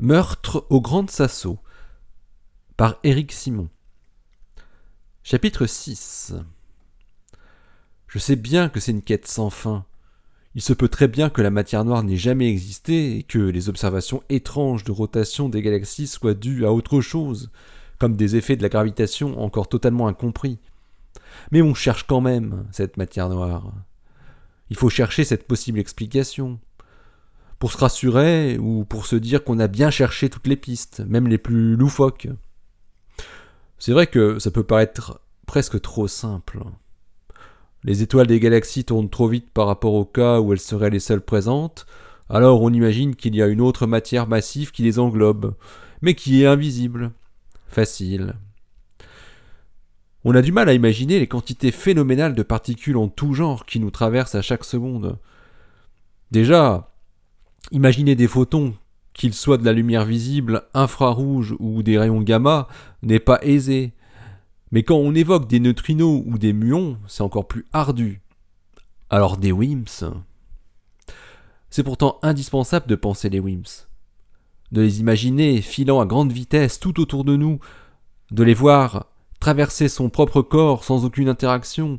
Meurtre au Grand Sasso par Éric Simon. Chapitre 6 Je sais bien que c'est une quête sans fin. Il se peut très bien que la matière noire n'ait jamais existé et que les observations étranges de rotation des galaxies soient dues à autre chose, comme des effets de la gravitation encore totalement incompris. Mais on cherche quand même cette matière noire. Il faut chercher cette possible explication pour se rassurer ou pour se dire qu'on a bien cherché toutes les pistes, même les plus loufoques. C'est vrai que ça peut paraître presque trop simple. Les étoiles des galaxies tournent trop vite par rapport au cas où elles seraient les seules présentes, alors on imagine qu'il y a une autre matière massive qui les englobe, mais qui est invisible. Facile. On a du mal à imaginer les quantités phénoménales de particules en tout genre qui nous traversent à chaque seconde. Déjà, Imaginer des photons, qu'ils soient de la lumière visible, infrarouge ou des rayons gamma, n'est pas aisé. Mais quand on évoque des neutrinos ou des muons, c'est encore plus ardu. Alors des WIMPs C'est pourtant indispensable de penser les WIMPs. De les imaginer filant à grande vitesse tout autour de nous, de les voir traverser son propre corps sans aucune interaction,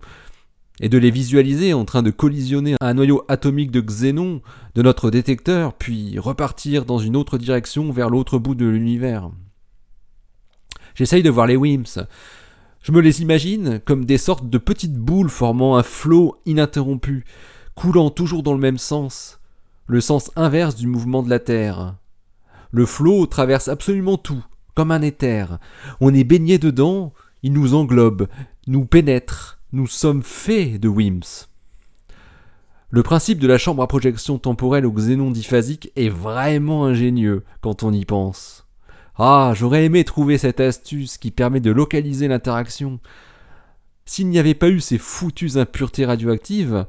et de les visualiser en train de collisionner un noyau atomique de xénon de notre détecteur, puis repartir dans une autre direction vers l'autre bout de l'univers. J'essaye de voir les WIMPs. Je me les imagine comme des sortes de petites boules formant un flot ininterrompu, coulant toujours dans le même sens, le sens inverse du mouvement de la Terre. Le flot traverse absolument tout, comme un éther. On est baigné dedans, il nous englobe, nous pénètre, nous sommes faits de WIMPs. Le principe de la chambre à projection temporelle au xénon diphasique est vraiment ingénieux quand on y pense. Ah, j'aurais aimé trouver cette astuce qui permet de localiser l'interaction. S'il n'y avait pas eu ces foutues impuretés radioactives,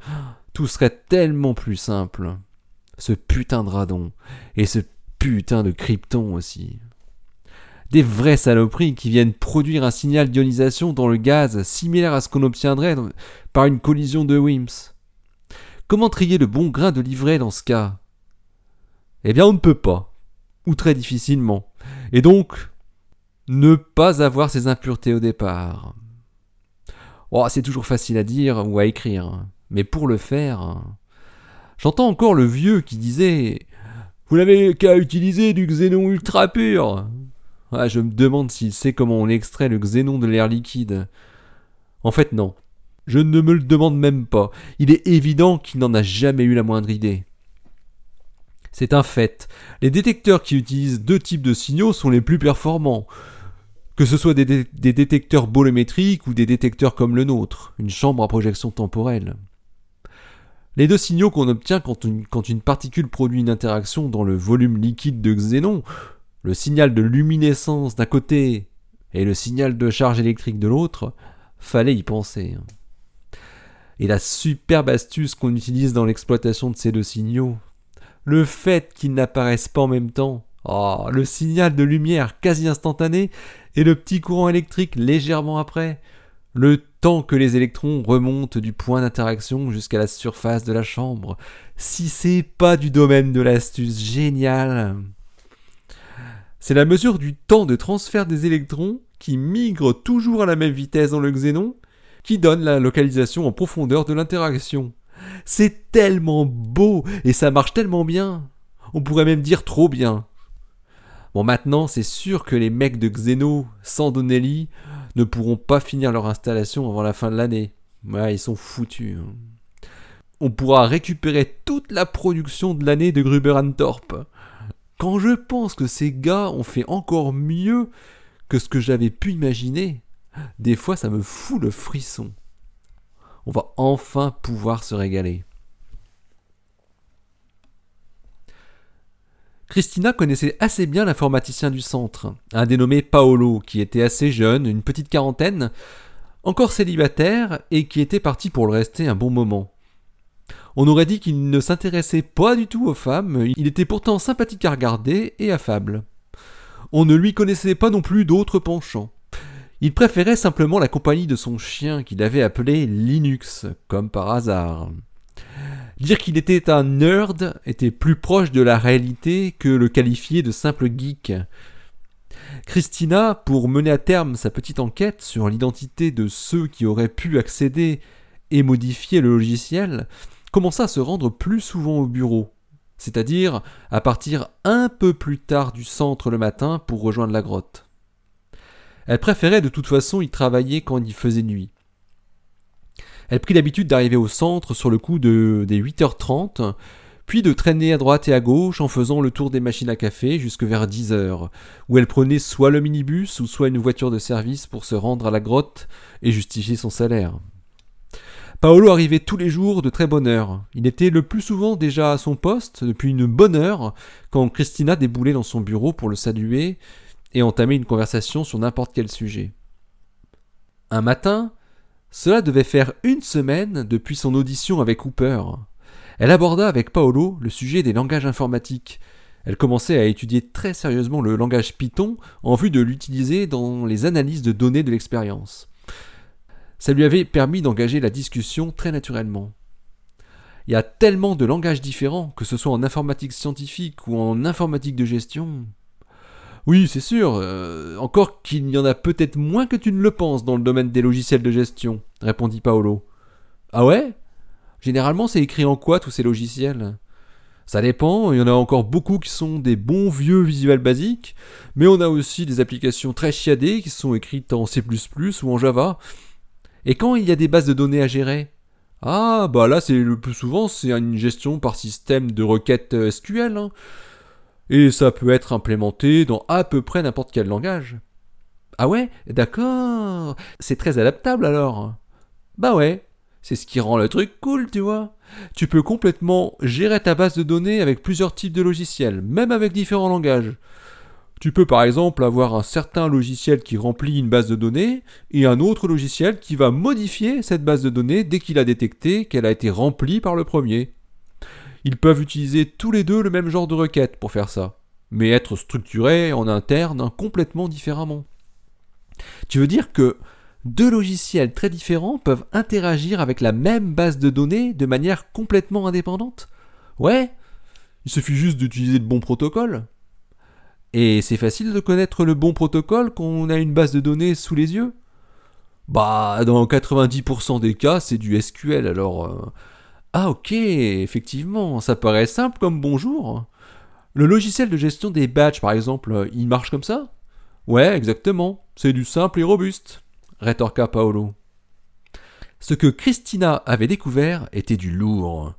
tout serait tellement plus simple. Ce putain de radon, et ce putain de krypton aussi des vraies saloperies qui viennent produire un signal d'ionisation dans le gaz similaire à ce qu'on obtiendrait par une collision de WIMPs. Comment trier le bon grain de livret dans ce cas? Eh bien, on ne peut pas, ou très difficilement, et donc ne pas avoir ces impuretés au départ. Oh, c'est toujours facile à dire ou à écrire, mais pour le faire, j'entends encore le vieux qui disait Vous n'avez qu'à utiliser du xénon ultra pur je me demande s'il sait comment on extrait le xénon de l'air liquide. En fait, non. Je ne me le demande même pas. Il est évident qu'il n'en a jamais eu la moindre idée. C'est un fait. Les détecteurs qui utilisent deux types de signaux sont les plus performants. Que ce soit des, détecteurs bolométriques ou des détecteurs comme le nôtre, une chambre à projection temporelle. Les deux signaux qu'on obtient quand quand une particule produit une interaction dans le volume liquide de xénon le signal de luminescence d'un côté et le signal de charge électrique de l'autre, fallait y penser. Et la superbe astuce qu'on utilise dans l'exploitation de ces deux signaux, le fait qu'ils n'apparaissent pas en même temps, oh, le signal de lumière quasi instantané et le petit courant électrique légèrement après, le temps que les électrons remontent du point d'interaction jusqu'à la surface de la chambre, si c'est pas du domaine de l'astuce géniale. C'est la mesure du temps de transfert des électrons qui migrent toujours à la même vitesse dans le xénon qui donne la localisation en profondeur de l'interaction. C'est tellement beau et ça marche tellement bien. On pourrait même dire trop bien. Bon maintenant c'est sûr que les mecs de Xeno sans Donnelly ne pourront pas finir leur installation avant la fin de l'année. Ouais, ils sont foutus. Hein. On pourra récupérer toute la production de l'année de Gruber Thorpe. Quand je pense que ces gars ont fait encore mieux que ce que j'avais pu imaginer, des fois ça me fout le frisson. On va enfin pouvoir se régaler. Christina connaissait assez bien l'informaticien du centre, un dénommé Paolo, qui était assez jeune, une petite quarantaine, encore célibataire et qui était parti pour le rester un bon moment. On aurait dit qu'il ne s'intéressait pas du tout aux femmes, il était pourtant sympathique à regarder et affable. On ne lui connaissait pas non plus d'autres penchants. Il préférait simplement la compagnie de son chien qu'il avait appelé Linux, comme par hasard. Dire qu'il était un nerd était plus proche de la réalité que le qualifier de simple geek. Christina, pour mener à terme sa petite enquête sur l'identité de ceux qui auraient pu accéder et modifier le logiciel, commença à se rendre plus souvent au bureau, c'est-à-dire à partir un peu plus tard du centre le matin pour rejoindre la grotte. Elle préférait de toute façon y travailler quand il faisait nuit. Elle prit l'habitude d'arriver au centre sur le coup de, des 8h30, puis de traîner à droite et à gauche en faisant le tour des machines à café jusque vers 10 heures, où elle prenait soit le minibus ou soit une voiture de service pour se rendre à la grotte et justifier son salaire. Paolo arrivait tous les jours de très bonne heure. Il était le plus souvent déjà à son poste depuis une bonne heure quand Christina déboulait dans son bureau pour le saluer et entamer une conversation sur n'importe quel sujet. Un matin, cela devait faire une semaine depuis son audition avec Cooper. Elle aborda avec Paolo le sujet des langages informatiques. Elle commençait à étudier très sérieusement le langage Python en vue de l'utiliser dans les analyses de données de l'expérience. Ça lui avait permis d'engager la discussion très naturellement. Il y a tellement de langages différents, que ce soit en informatique scientifique ou en informatique de gestion. Oui, c'est sûr, euh, encore qu'il y en a peut-être moins que tu ne le penses dans le domaine des logiciels de gestion, répondit Paolo. Ah ouais? Généralement, c'est écrit en quoi tous ces logiciels? Ça dépend, il y en a encore beaucoup qui sont des bons vieux visuels basiques, mais on a aussi des applications très chiadées qui sont écrites en C++ ou en Java. Et quand il y a des bases de données à gérer? Ah, bah là, c'est le plus souvent, c'est une gestion par système de requêtes euh, SQL. Hein. Et ça peut être implémenté dans à peu près n'importe quel langage. Ah ouais? D'accord. C'est très adaptable alors. Bah ouais. C'est ce qui rend le truc cool, tu vois. Tu peux complètement gérer ta base de données avec plusieurs types de logiciels, même avec différents langages. Tu peux par exemple avoir un certain logiciel qui remplit une base de données et un autre logiciel qui va modifier cette base de données dès qu'il a détecté qu'elle a été remplie par le premier. Ils peuvent utiliser tous les deux le même genre de requête pour faire ça, mais être structurés en interne complètement différemment. Tu veux dire que deux logiciels très différents peuvent interagir avec la même base de données de manière complètement indépendante? Ouais, il suffit juste d'utiliser de bons protocoles. Et c'est facile de connaître le bon protocole quand on a une base de données sous les yeux? Bah, dans 90% des cas, c'est du SQL, alors... Euh, ah ok, effectivement, ça paraît simple comme bonjour. Le logiciel de gestion des badges, par exemple, il marche comme ça? Ouais, exactement, c'est du simple et robuste rétorqua Paolo. Ce que Christina avait découvert était du lourd.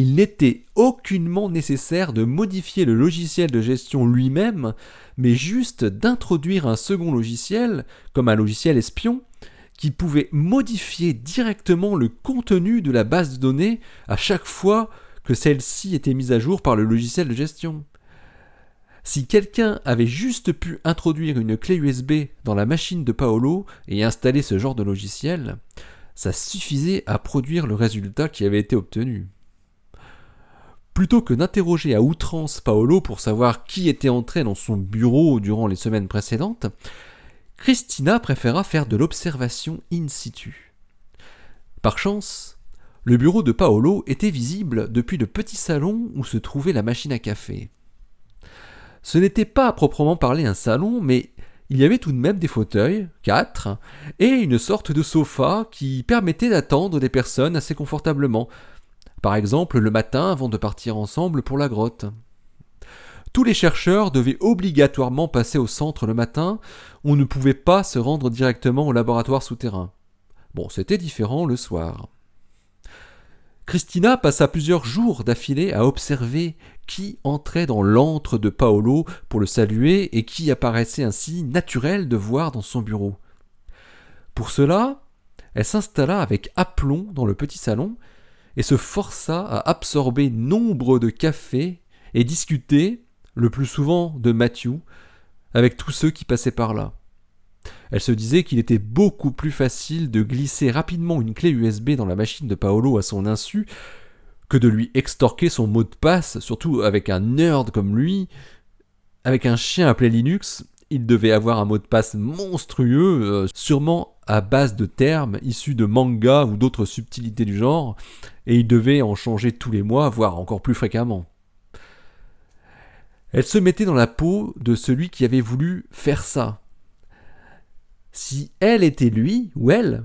Il n'était aucunement nécessaire de modifier le logiciel de gestion lui-même, mais juste d'introduire un second logiciel, comme un logiciel espion, qui pouvait modifier directement le contenu de la base de données à chaque fois que celle-ci était mise à jour par le logiciel de gestion. Si quelqu'un avait juste pu introduire une clé USB dans la machine de Paolo et installer ce genre de logiciel, ça suffisait à produire le résultat qui avait été obtenu. Plutôt que d'interroger à outrance Paolo pour savoir qui était entré dans son bureau durant les semaines précédentes, Christina préféra faire de l'observation in situ. Par chance, le bureau de Paolo était visible depuis le petit salon où se trouvait la machine à café. Ce n'était pas à proprement parler un salon, mais il y avait tout de même des fauteuils, quatre, et une sorte de sofa qui permettait d'attendre des personnes assez confortablement, par exemple le matin avant de partir ensemble pour la grotte. Tous les chercheurs devaient obligatoirement passer au centre le matin, on ne pouvait pas se rendre directement au laboratoire souterrain. Bon, c'était différent le soir. Christina passa plusieurs jours d'affilée à observer qui entrait dans l'antre de Paolo pour le saluer et qui apparaissait ainsi naturel de voir dans son bureau. Pour cela, elle s'installa avec aplomb dans le petit salon et se força à absorber nombre de cafés et discuter, le plus souvent de Matthew, avec tous ceux qui passaient par là. Elle se disait qu'il était beaucoup plus facile de glisser rapidement une clé USB dans la machine de Paolo à son insu que de lui extorquer son mot de passe, surtout avec un nerd comme lui, avec un chien appelé Linux il devait avoir un mot de passe monstrueux, euh, sûrement à base de termes issus de manga ou d'autres subtilités du genre, et il devait en changer tous les mois, voire encore plus fréquemment. Elle se mettait dans la peau de celui qui avait voulu faire ça. Si elle était lui, ou elle,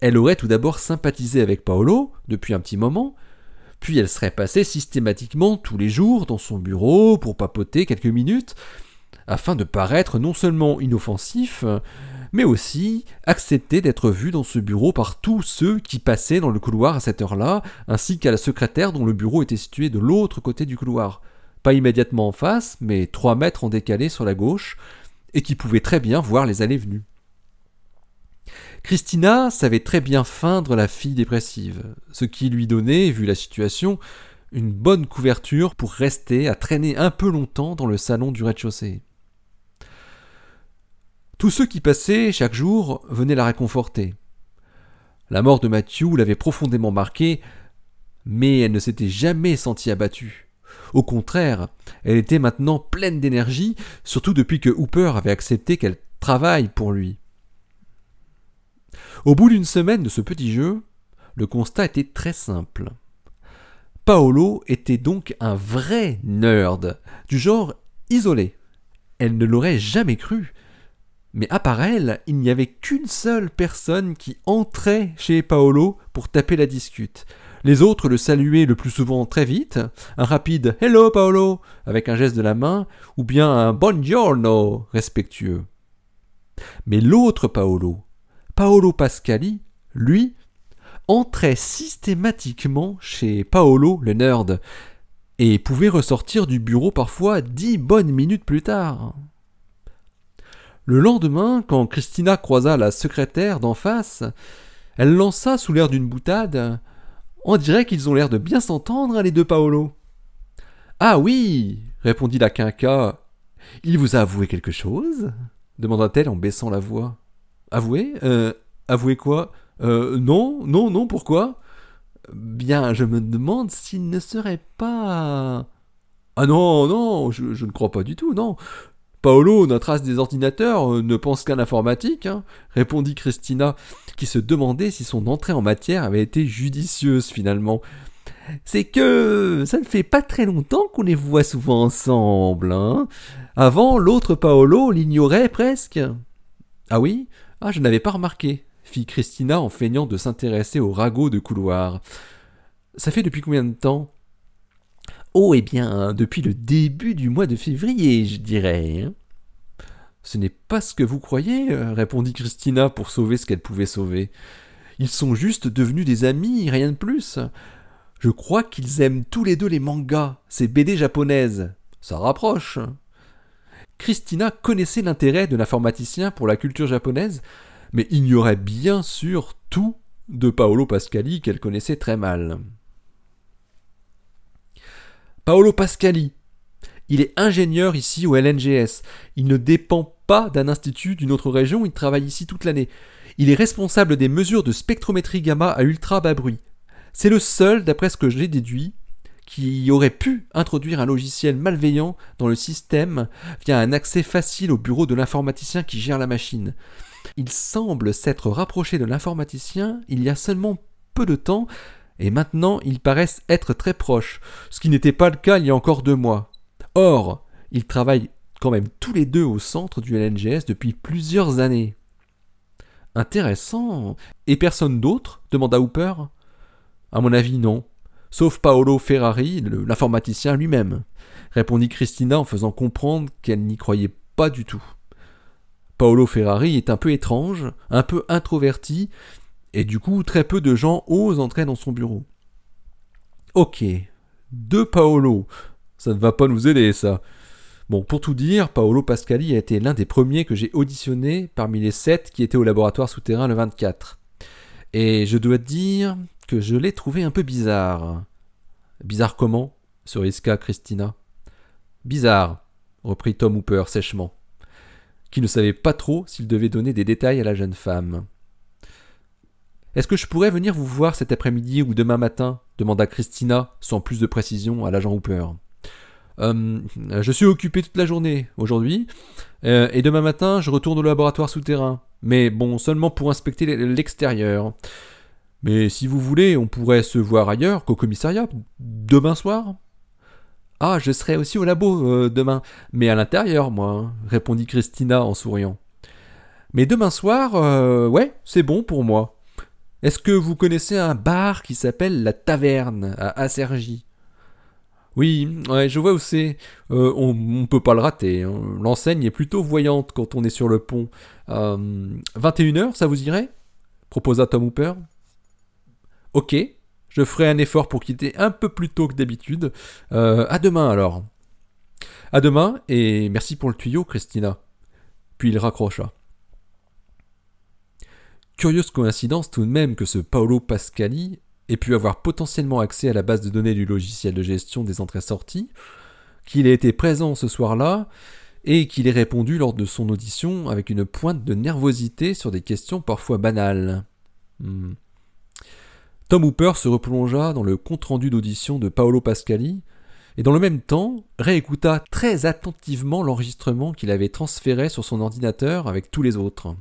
elle aurait tout d'abord sympathisé avec Paolo depuis un petit moment, puis elle serait passée systématiquement tous les jours dans son bureau pour papoter quelques minutes, afin de paraître non seulement inoffensif, mais aussi accepter d'être vue dans ce bureau par tous ceux qui passaient dans le couloir à cette heure-là, ainsi qu'à la secrétaire dont le bureau était situé de l'autre côté du couloir, pas immédiatement en face, mais trois mètres en décalé sur la gauche, et qui pouvait très bien voir les allées-venues. Christina savait très bien feindre la fille dépressive, ce qui lui donnait, vu la situation, une bonne couverture pour rester à traîner un peu longtemps dans le salon du rez-de-chaussée. Tous ceux qui passaient chaque jour venaient la réconforter. La mort de Matthew l'avait profondément marquée, mais elle ne s'était jamais sentie abattue. Au contraire, elle était maintenant pleine d'énergie, surtout depuis que Hooper avait accepté qu'elle travaille pour lui. Au bout d'une semaine de ce petit jeu, le constat était très simple. Paolo était donc un vrai nerd, du genre isolé. Elle ne l'aurait jamais cru. Mais à part elle, il n'y avait qu'une seule personne qui entrait chez Paolo pour taper la discute. Les autres le saluaient le plus souvent très vite, un rapide Hello Paolo avec un geste de la main, ou bien un Buongiorno respectueux. Mais l'autre Paolo, Paolo Pascali, lui, entrait systématiquement chez Paolo le nerd, et pouvait ressortir du bureau parfois dix bonnes minutes plus tard. Le lendemain, quand Christina croisa la secrétaire d'en face, elle lança sous l'air d'une boutade On dirait qu'ils ont l'air de bien s'entendre, les deux Paolo. Ah oui répondit la quinca. Il vous a avoué quelque chose? demanda-t-elle en baissant la voix. Avoué? Euh, Avoué quoi? Euh, Non, non, non, pourquoi? Bien, je me demande s'il ne serait pas. Ah non, non, je, je, ne crois pas du tout, non. Paolo, notre as des ordinateurs, euh, ne pense qu'à l'informatique, hein, répondit Christina, qui se demandait si son entrée en matière avait été judicieuse finalement. C'est que ça ne fait pas très longtemps qu'on les voit souvent ensemble. Hein. Avant, l'autre Paolo l'ignorait presque. Ah oui? Ah, je n'avais pas remarqué, fit Christina en feignant de s'intéresser au ragot de couloir. Ça fait depuis combien de temps? Oh, eh bien, depuis le début du mois de février, je dirais. Hein. Ce n'est pas ce que vous croyez, euh, répondit Christina pour sauver ce qu'elle pouvait sauver. Ils sont juste devenus des amis, rien de plus. Je crois qu'ils aiment tous les deux les mangas, ces BD japonaises. Ça rapproche. Christina connaissait l'intérêt de l'informaticien pour la culture japonaise, mais ignorait bien sûr tout de Paolo Pascali qu'elle connaissait très mal. Paolo Pascali. Il est ingénieur ici au LNGS. Il ne dépend pas d'un institut d'une autre région, il travaille ici toute l'année. Il est responsable des mesures de spectrométrie gamma à ultra bas bruit. C'est le seul, d'après ce que j'ai déduit, qui aurait pu introduire un logiciel malveillant dans le système via un accès facile au bureau de l'informaticien qui gère la machine. Il semble s'être rapproché de l'informaticien il y a seulement peu de temps, et maintenant ils paraissent être très proches, ce qui n'était pas le cas il y a encore deux mois. Or, ils travaillent quand même tous les deux au centre du LNGS depuis plusieurs années. Intéressant. Et personne d'autre demanda Hooper. À mon avis, non. Sauf Paolo Ferrari, l'informaticien lui-même, répondit Christina en faisant comprendre qu'elle n'y croyait pas du tout. Paolo Ferrari est un peu étrange, un peu introverti, et du coup, très peu de gens osent entrer dans son bureau. Ok, deux Paolo. Ça ne va pas nous aider, ça. Bon, pour tout dire, Paolo Pascali a été l'un des premiers que j'ai auditionné parmi les sept qui étaient au laboratoire souterrain le 24. Et je dois dire que je l'ai trouvé un peu bizarre. Bizarre comment se risqua Christina. Bizarre, reprit Tom Hooper sèchement, qui ne savait pas trop s'il devait donner des détails à la jeune femme. Est-ce que je pourrais venir vous voir cet après-midi ou demain matin demanda Christina, sans plus de précision, à l'agent Hooper. Euh, je suis occupé toute la journée aujourd'hui. Euh, et demain matin, je retourne au laboratoire souterrain. Mais bon, seulement pour inspecter l'extérieur. Mais si vous voulez, on pourrait se voir ailleurs qu'au commissariat, demain soir. Ah, je serai aussi au labo euh, demain, mais à l'intérieur, moi, répondit Christina en souriant. Mais demain soir, euh, ouais, c'est bon pour moi. Est-ce que vous connaissez un bar qui s'appelle La Taverne à Acergy Oui, ouais, je vois où c'est. Euh, on, ne peut pas le rater. Hein. L'enseigne est plutôt voyante quand on est sur le pont. 21h, ça vous irait? Proposa Tom Hooper? Ok, je ferai un effort pour quitter un peu plus tôt que d'habitude. Euh, à demain alors. À demain et merci pour le tuyau, Christina. Puis il raccrocha. Curieuse coïncidence tout de même que ce Paolo Pascali ait pu avoir potentiellement accès à la base de données du logiciel de gestion des entrées-sorties, qu'il ait été présent ce soir-là, et qu'il ait répondu lors de son audition avec une pointe de nervosité sur des questions parfois banales. Hmm. Tom Hooper se replongea dans le compte-rendu d'audition de Paolo Pascali et dans le même temps réécouta très attentivement l'enregistrement qu'il avait transféré sur son ordinateur avec tous les autres.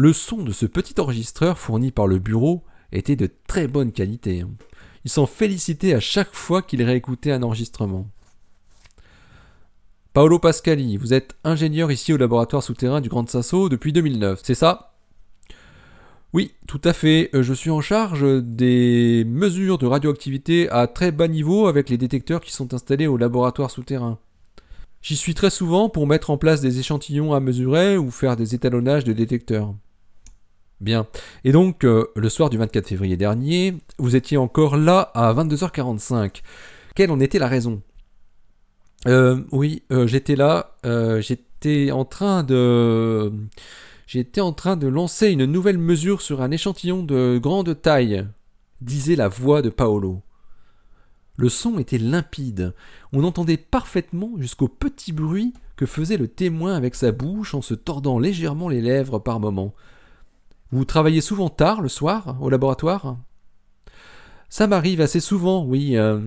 Le son de ce petit enregistreur fourni par le bureau était de très bonne qualité. Il s'en félicitait à chaque fois qu'il réécoutait un enregistrement. Paolo Pascali, vous êtes ingénieur ici au laboratoire souterrain du Grand Sasso depuis 2009, c'est ça? Oui, tout à fait. Euh, je suis en charge des mesures de radioactivité à très bas niveau avec les détecteurs qui sont installés au laboratoire souterrain. J'y suis très souvent pour mettre en place des échantillons à mesurer ou faire des étalonnages de détecteurs. Bien. Et donc, euh, le soir du 24 février dernier, vous étiez encore là à 22h45. Quelle en était la raison? Euh, Oui, j'étais là. j'étais en train de J'étais en train de lancer une nouvelle mesure sur un échantillon de grande taille, disait la voix de Paolo. Le son était limpide, on entendait parfaitement jusqu'au petit bruit que faisait le témoin avec sa bouche en se tordant légèrement les lèvres par moments. Vous travaillez souvent tard le soir au laboratoire? Ça m'arrive assez souvent, oui. Euh,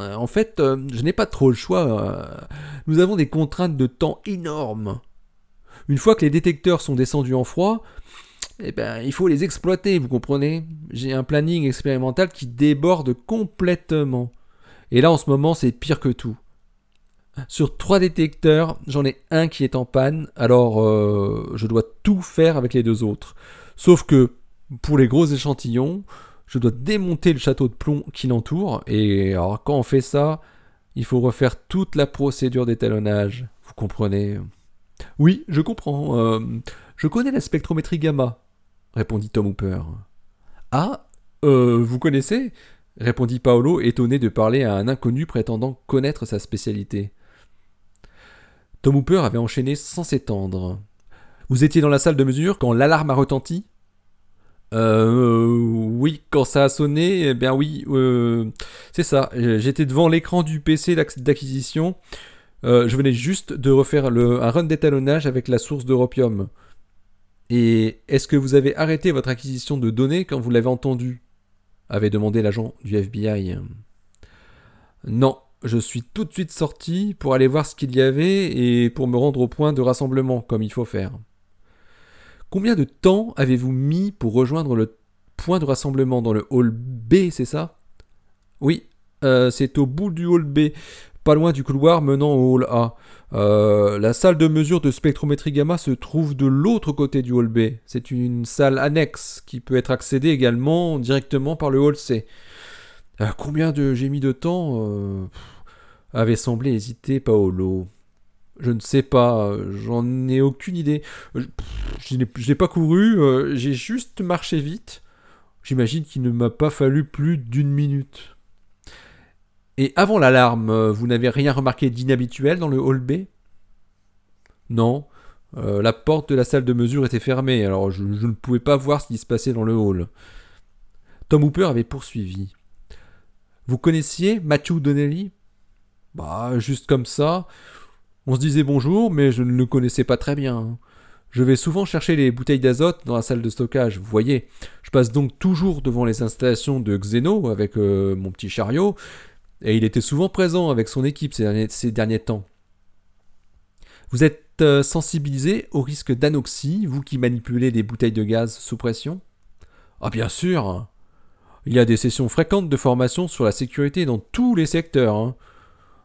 en fait, euh, je n'ai pas trop le choix. Euh, nous avons des contraintes de temps énormes. Une fois que les détecteurs sont descendus en froid, eh ben, il faut les exploiter, vous comprenez? J'ai un planning expérimental qui déborde complètement. Et là, en ce moment, c'est pire que tout. Sur trois détecteurs, j'en ai un qui est en panne, alors euh, je dois tout faire avec les deux autres. Sauf que, pour les gros échantillons, je dois démonter le château de plomb qui l'entoure, et alors quand on fait ça, il faut refaire toute la procédure d'étalonnage, vous comprenez? Oui, je comprends. Euh, je connais la spectrométrie gamma, répondit Tom Hooper. Ah, euh, vous connaissez? répondit Paolo, étonné de parler à un inconnu prétendant connaître sa spécialité. Tom Hooper avait enchaîné sans s'étendre. Vous étiez dans la salle de mesure quand l'alarme a retenti? Euh, oui, quand ça a sonné, eh bien oui, euh, c'est ça. J'étais devant l'écran du PC d'acquisition euh, je venais juste de refaire un run d'étalonnage avec la source d'europium. Et est-ce que vous avez arrêté votre acquisition de données quand vous l'avez entendu avait demandé l'agent du FBI. Non, je suis tout de suite sorti pour aller voir ce qu'il y avait et pour me rendre au point de rassemblement, comme il faut faire. Combien de temps avez-vous mis pour rejoindre le point de rassemblement dans le hall B, c'est ça? Oui, euh, c'est au bout du hall B pas loin du couloir menant au hall A. Euh, la salle de mesure de spectrométrie gamma se trouve de l'autre côté du hall B. C'est une salle annexe qui peut être accédée également directement par le hall C. Euh, combien de j'ai mis de temps avait semblé hésiter Paolo. Je ne sais pas, j'en ai aucune idée. Je n'ai pas couru, j'ai juste marché vite. J'imagine qu'il ne m'a pas fallu plus d'une minute. Et avant l'alarme, euh, vous n'avez rien remarqué d'inhabituel dans le hall B? Non. Euh, la porte de la salle de mesure était fermée, alors je, ne pouvais pas voir ce qui se passait dans le hall. Tom Hooper avait poursuivi. Vous connaissiez Matthew Donnelly? Bah, juste comme ça. On se disait bonjour, mais je ne le connaissais pas très bien. Je vais souvent chercher les bouteilles d'azote dans la salle de stockage, vous voyez. Je passe donc toujours devant les installations de Xeno avec euh, mon petit chariot, et il était souvent présent avec son équipe ces derniers, temps. Vous êtes euh, sensibilisé au risque d'anoxie, vous qui manipulez des bouteilles de gaz sous pression? Ah bien sûr Il y a des sessions fréquentes de formation sur la sécurité dans tous les secteurs. hein.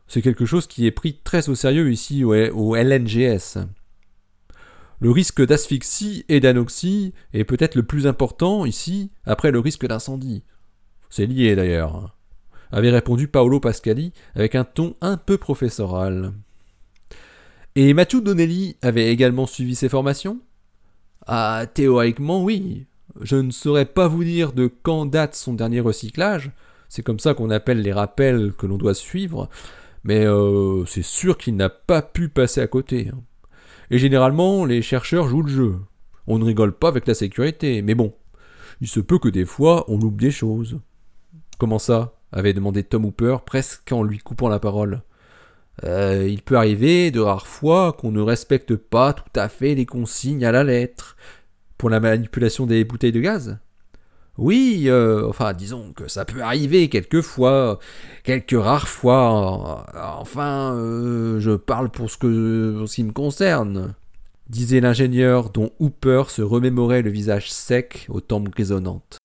C'est quelque chose qui est pris très au sérieux ici au, LNGS. Le risque d'asphyxie et d'anoxie est peut-être le plus important ici, après le risque d'incendie. C'est lié d'ailleurs, avait répondu Paolo Pascali avec un ton un peu professoral. Et Mathieu Donnelly avait également suivi ces formations? Ah, théoriquement, oui. Je ne saurais pas vous dire de quand date son dernier recyclage, c'est comme ça qu'on appelle les rappels que l'on doit suivre, mais euh, c'est sûr qu'il n'a pas pu passer à côté. hein. Et généralement, les chercheurs jouent le jeu. On ne rigole pas avec la sécurité, mais bon, il se peut que des fois on loupe des choses. Comment ça? avait demandé Tom Hooper, presque en lui coupant la parole. Euh, il peut arriver de rares fois qu'on ne respecte pas tout à fait les consignes à la lettre. Pour la manipulation des bouteilles de gaz Oui, euh, enfin disons que ça peut arriver quelquefois, quelques rares fois. Enfin, euh, je parle pour ce, que, pour ce qui me concerne, disait l'ingénieur dont Hooper se remémorait le visage sec aux tempes grisonnantes.